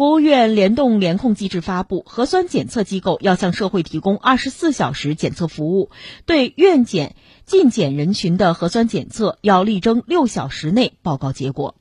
国务院联动联控机制发布核酸检测机构要向社会提供二十四小时检测服务。对院检进检人群的核酸检测要力争六小时内报告结果。